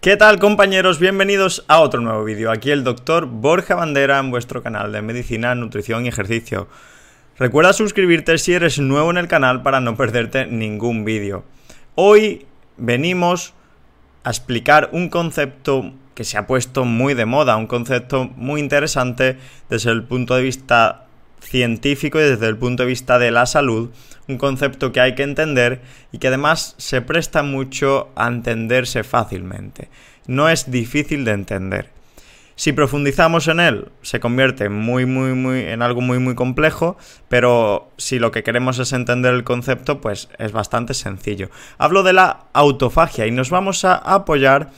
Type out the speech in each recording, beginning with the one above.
¿Qué tal compañeros? Bienvenidos a otro nuevo vídeo. Aquí el doctor Borja Bandera en vuestro canal de medicina, nutrición y ejercicio. Recuerda suscribirte si eres nuevo en el canal para no perderte ningún vídeo. Hoy venimos a explicar un concepto que se ha puesto muy de moda, un concepto muy interesante desde el punto de vista científico y desde el punto de vista de la salud, un concepto que hay que entender y que además se presta mucho a entenderse fácilmente. No es difícil de entender. Si profundizamos en él, se convierte muy, muy, muy, en algo muy, muy complejo, pero si lo que queremos es entender el concepto, pues es bastante sencillo. Hablo de la autofagia y nos vamos a apoyar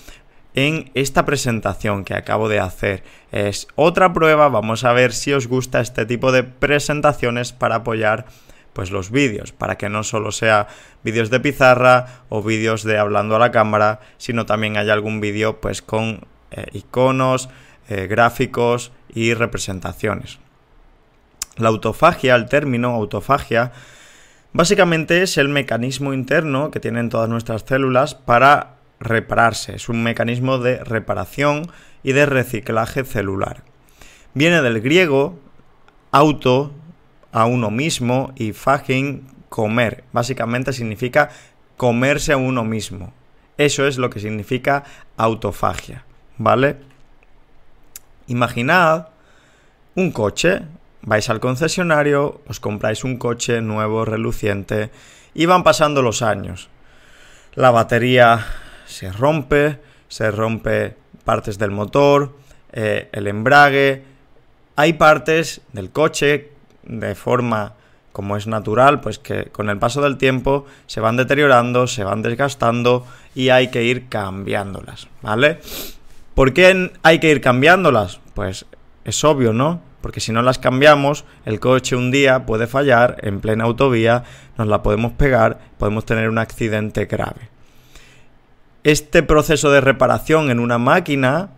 en esta presentación que acabo de hacer. Es otra prueba, vamos a ver si os gusta este tipo de presentaciones para apoyar pues los vídeos, para que no solo sea vídeos de pizarra o vídeos de hablando a la cámara, sino también haya algún vídeo pues con eh, iconos, eh, gráficos y representaciones. La autofagia, el término autofagia, básicamente es el mecanismo interno que tienen todas nuestras células para repararse. Es un mecanismo de reparación y de reciclaje celular. Viene del griego auto, a uno mismo, y fagin, comer. Básicamente significa comerse a uno mismo. Eso es lo que significa autofagia, ¿vale? Imaginad un coche, vais al concesionario, os compráis un coche nuevo, reluciente, y van pasando los años. La batería se rompe, se rompe partes del motor, eh, el embrague. Hay partes del coche de forma como es natural, pues que con el paso del tiempo se van deteriorando, se van desgastando y hay que ir cambiándolas, ¿vale? ¿Por qué hay que ir cambiándolas? Pues es obvio, ¿no? Porque si no las cambiamos, el coche un día puede fallar en plena autovía, nos la podemos pegar, podemos tener un accidente grave este proceso de reparación en una máquina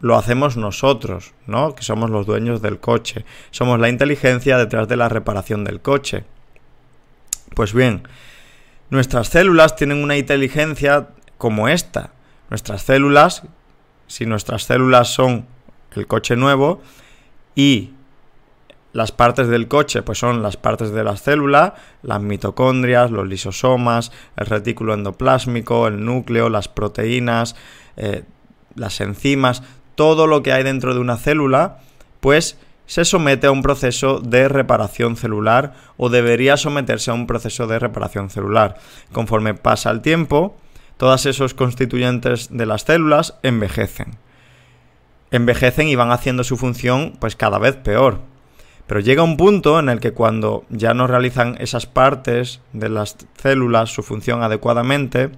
lo hacemos nosotros, ¿no? Que somos los dueños del coche. Somos la inteligencia detrás de la reparación del coche. Pues bien, nuestras células tienen una inteligencia como esta. Nuestras células, si nuestras células son el coche nuevo y las partes del coche pues son las partes de la célula, las mitocondrias, los lisosomas, el retículo endoplásmico, el núcleo, las proteínas, eh, las enzimas, todo lo que hay dentro de una célula, pues se somete a un proceso de reparación celular o debería someterse a un proceso de reparación celular. Conforme pasa el tiempo, todos esos constituyentes de las células envejecen. Envejecen y van haciendo su función pues cada vez peor. Pero llega un punto en el que cuando ya no realizan esas partes de las células su función adecuadamente,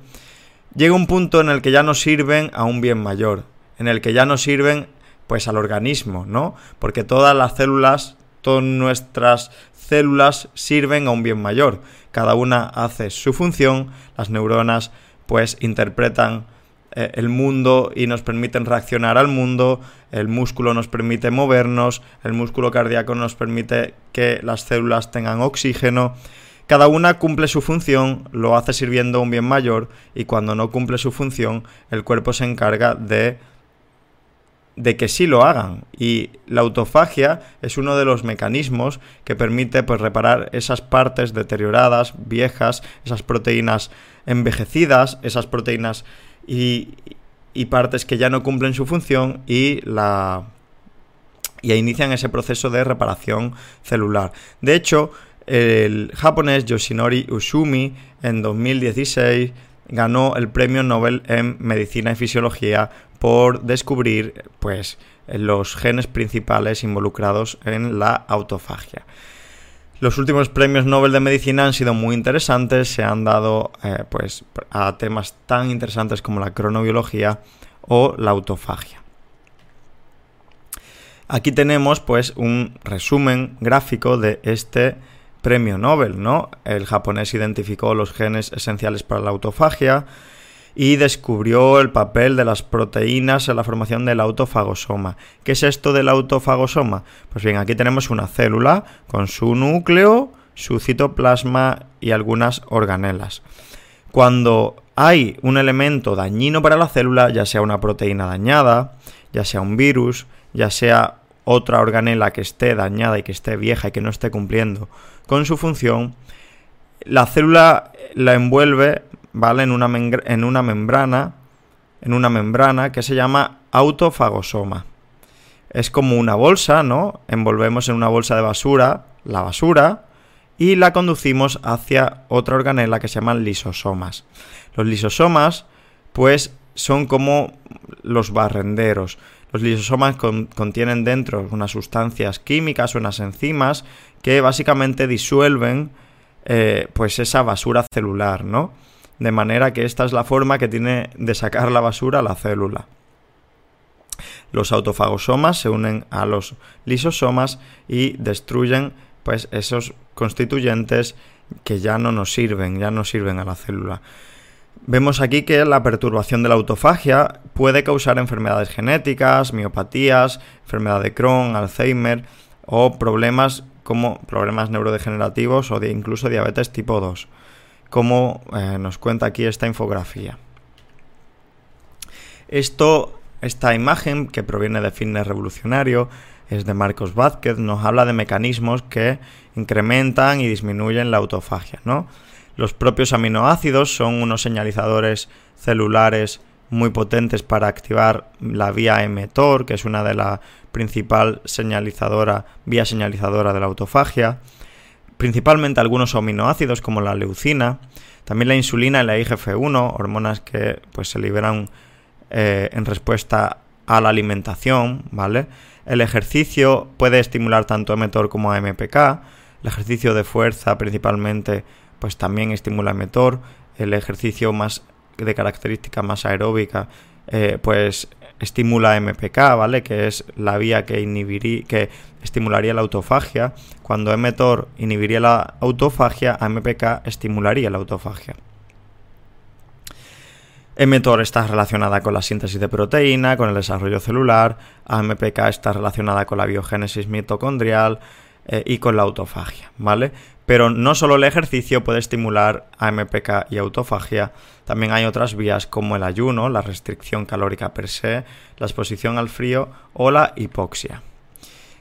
llega un punto en el que ya no sirven a un bien mayor, en el que ya no sirven pues al organismo, ¿no? Porque todas las células, todas nuestras células sirven a un bien mayor. Cada una hace su función, las neuronas pues interpretan eh, el mundo y nos permiten reaccionar al mundo, el músculo nos permite movernos, el músculo cardíaco nos permite que las células tengan oxígeno. Cada una cumple su función, lo hace sirviendo un bien mayor y cuando no cumple su función, el cuerpo se encarga de de que sí lo hagan y la autofagia es uno de los mecanismos que permite pues reparar esas partes deterioradas, viejas, esas proteínas envejecidas, esas proteínas y, partes que ya no cumplen su función y la y inician ese proceso de reparación celular. De hecho, el japonés Yoshinori Usumi en 2016 ganó el premio Nobel en Medicina y Fisiología por descubrir pues los genes principales involucrados en la autofagia. Los últimos premios Nobel de Medicina han sido muy interesantes, se han dado eh, pues, a temas tan interesantes como la cronobiología o la autofagia. Aquí tenemos pues un resumen gráfico de este premio Nobel, ¿no? El japonés identificó los genes esenciales para la autofagia y descubrió el papel de las proteínas en la formación del autofagosoma. ¿Qué es esto del autofagosoma? Pues bien, aquí tenemos una célula con su núcleo, su citoplasma y algunas organelas. Cuando hay un elemento dañino para la célula, ya sea una proteína dañada, ya sea un virus, ya sea otra organela que esté dañada y que esté vieja y que no esté cumpliendo con su función, la célula la envuelve, ¿vale? En una, en una membrana, en una membrana que se llama autofagosoma. Es como una bolsa, ¿no? Envolvemos en una bolsa de basura la basura y la conducimos hacia otra organela que se llaman lisosomas. Los lisosomas, pues, son como los barrenderos. Los lisosomas contienen dentro unas sustancias químicas, unas enzimas que básicamente disuelven eh, pues esa basura celular, ¿no? De manera que esta es la forma que tiene de sacar la basura la célula. Los autofagosomas se unen a los lisosomas y destruyen pues esos constituyentes que ya no nos sirven, ya no sirven a la célula. Vemos aquí que la perturbación de la autofagia puede causar enfermedades genéticas, miopatías, enfermedad de Crohn, Alzheimer o problemas como problemas neurodegenerativos o incluso diabetes tipo 2, como eh, nos cuenta aquí esta infografía. Esto, esta imagen que proviene de Fitness Revolucionario es de Marcos Vázquez, nos habla de mecanismos que incrementan y disminuyen la autofagia. Los propios aminoácidos son unos señalizadores celulares muy potentes para activar la vía mTOR, que es una de las principal señalizadora, vía señalizadora de la autofagia, principalmente algunos aminoácidos como la leucina, también la insulina y la IGF-1, hormonas que pues, se liberan eh, en respuesta a la alimentación, ¿vale? El ejercicio puede estimular tanto mTOR como MPK, el ejercicio de fuerza principalmente pues también estimula mTOR, el ejercicio más de característica más aeróbica eh, pues estimula MPK, ¿vale? Que es la vía que, inhibiría, que estimularía la autofagia. Cuando mTOR inhibiría la autofagia, MPK estimularía la autofagia. mTOR está relacionada con la síntesis de proteína, con el desarrollo celular, AMPK está relacionada con la biogénesis mitocondrial eh, y con la autofagia, ¿vale? Pero no solo el ejercicio puede estimular AMPK y autofagia, también hay otras vías como el ayuno, la restricción calórica per se, la exposición al frío o la hipoxia.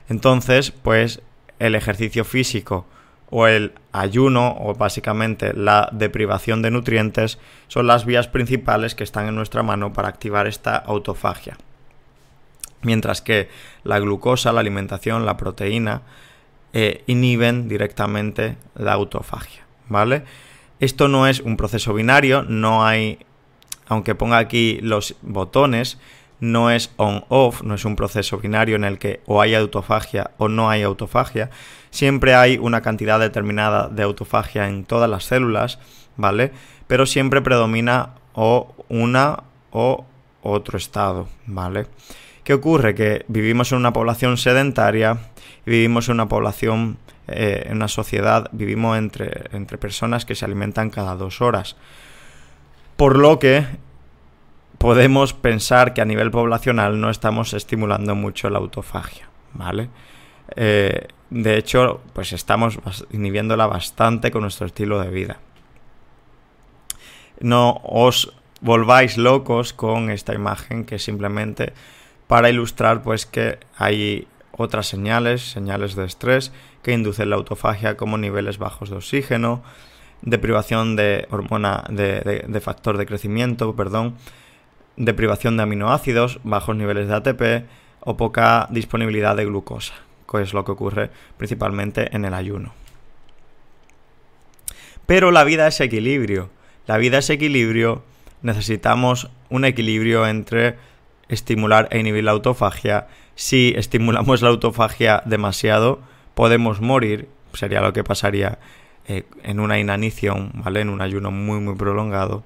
Entonces, pues el ejercicio físico o el ayuno o básicamente la deprivación de nutrientes son las vías principales que están en nuestra mano para activar esta autofagia. Mientras que la glucosa, la alimentación, la proteína, eh, inhiben directamente la autofagia, ¿vale? Esto no es un proceso binario, no hay, aunque ponga aquí los botones, no es on-off, no es un proceso binario en el que o hay autofagia o no hay autofagia. Siempre hay una cantidad determinada de autofagia en todas las células, ¿vale? Pero siempre predomina o una o otro estado, ¿vale? ¿Qué ocurre? Que vivimos en una población sedentaria vivimos en una población, eh, en una sociedad, vivimos entre, entre personas que se alimentan cada dos horas. Por lo que podemos pensar que a nivel poblacional no estamos estimulando mucho la autofagia, ¿vale? Eh, de hecho, pues estamos inhibiéndola bastante con nuestro estilo de vida. No os volváis locos con esta imagen que simplemente para ilustrar pues que hay otras señales, señales de estrés que inducen la autofagia como niveles bajos de oxígeno, deprivación de hormona de, factor de crecimiento, perdón, deprivación de aminoácidos, bajos niveles de ATP o poca disponibilidad de glucosa, que es lo que ocurre principalmente en el ayuno. Pero la vida es equilibrio. La vida es equilibrio. Necesitamos un equilibrio entre estimular e inhibir la autofagia si estimulamos la autofagia demasiado, podemos morir sería lo que pasaría eh, en una inanición, ¿vale? En un ayuno muy, muy prolongado.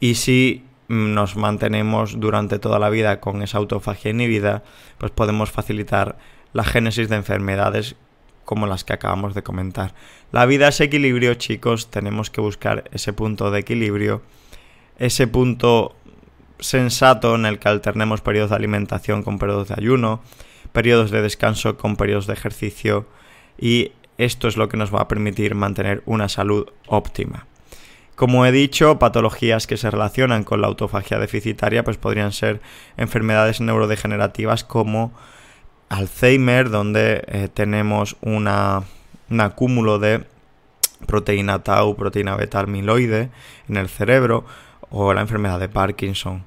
Y si nos mantenemos durante toda la vida con esa autofagia inhibida, pues podemos facilitar la génesis de enfermedades como las que acabamos de comentar. La vida es equilibrio, chicos, tenemos que buscar ese punto de equilibrio, ese punto sensato en el que alternemos periodos de alimentación con periodos de ayuno, periodos de descanso con periodos de ejercicio y esto es lo que nos va a permitir mantener una salud óptima. Como he dicho, patologías que se relacionan con la autofagia deficitaria pues podrían ser enfermedades neurodegenerativas como Alzheimer, donde eh, tenemos un acúmulo de proteína tau, proteína beta amiloide en el cerebro, o la enfermedad de Parkinson.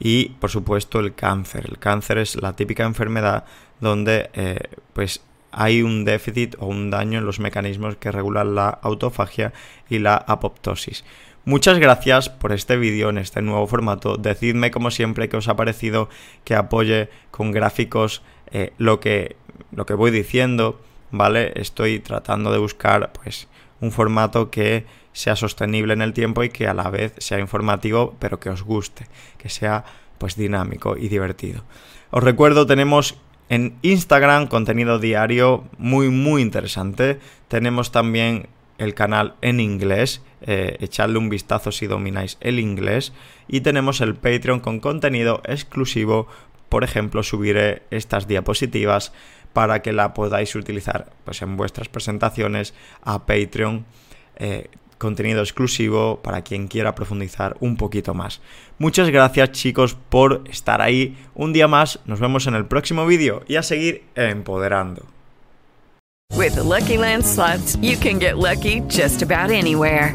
Y por supuesto el cáncer. El cáncer es la típica enfermedad donde eh, pues hay un déficit o un daño en los mecanismos que regulan la autofagia y la apoptosis. Muchas gracias por este vídeo en este nuevo formato. Decidme como siempre que os ha parecido que apoye con gráficos eh, lo, que, lo que voy diciendo, ¿vale? Estoy tratando de buscar pues un formato que sea sostenible en el tiempo y que a la vez sea informativo pero que os guste, que sea pues dinámico y divertido. Os recuerdo, tenemos en Instagram, contenido diario muy, muy interesante. Tenemos también el canal en inglés, eh, echadle un vistazo si domináis el inglés. Y tenemos el Patreon con contenido exclusivo. Por ejemplo, subiré estas diapositivas para que la podáis utilizar pues, en vuestras presentaciones a Patreon. Eh, contenido exclusivo para quien quiera profundizar un poquito más. Muchas gracias chicos por estar ahí un día más. Nos vemos en el próximo vídeo y a seguir empoderando. With the Lucky you can get lucky just about anywhere.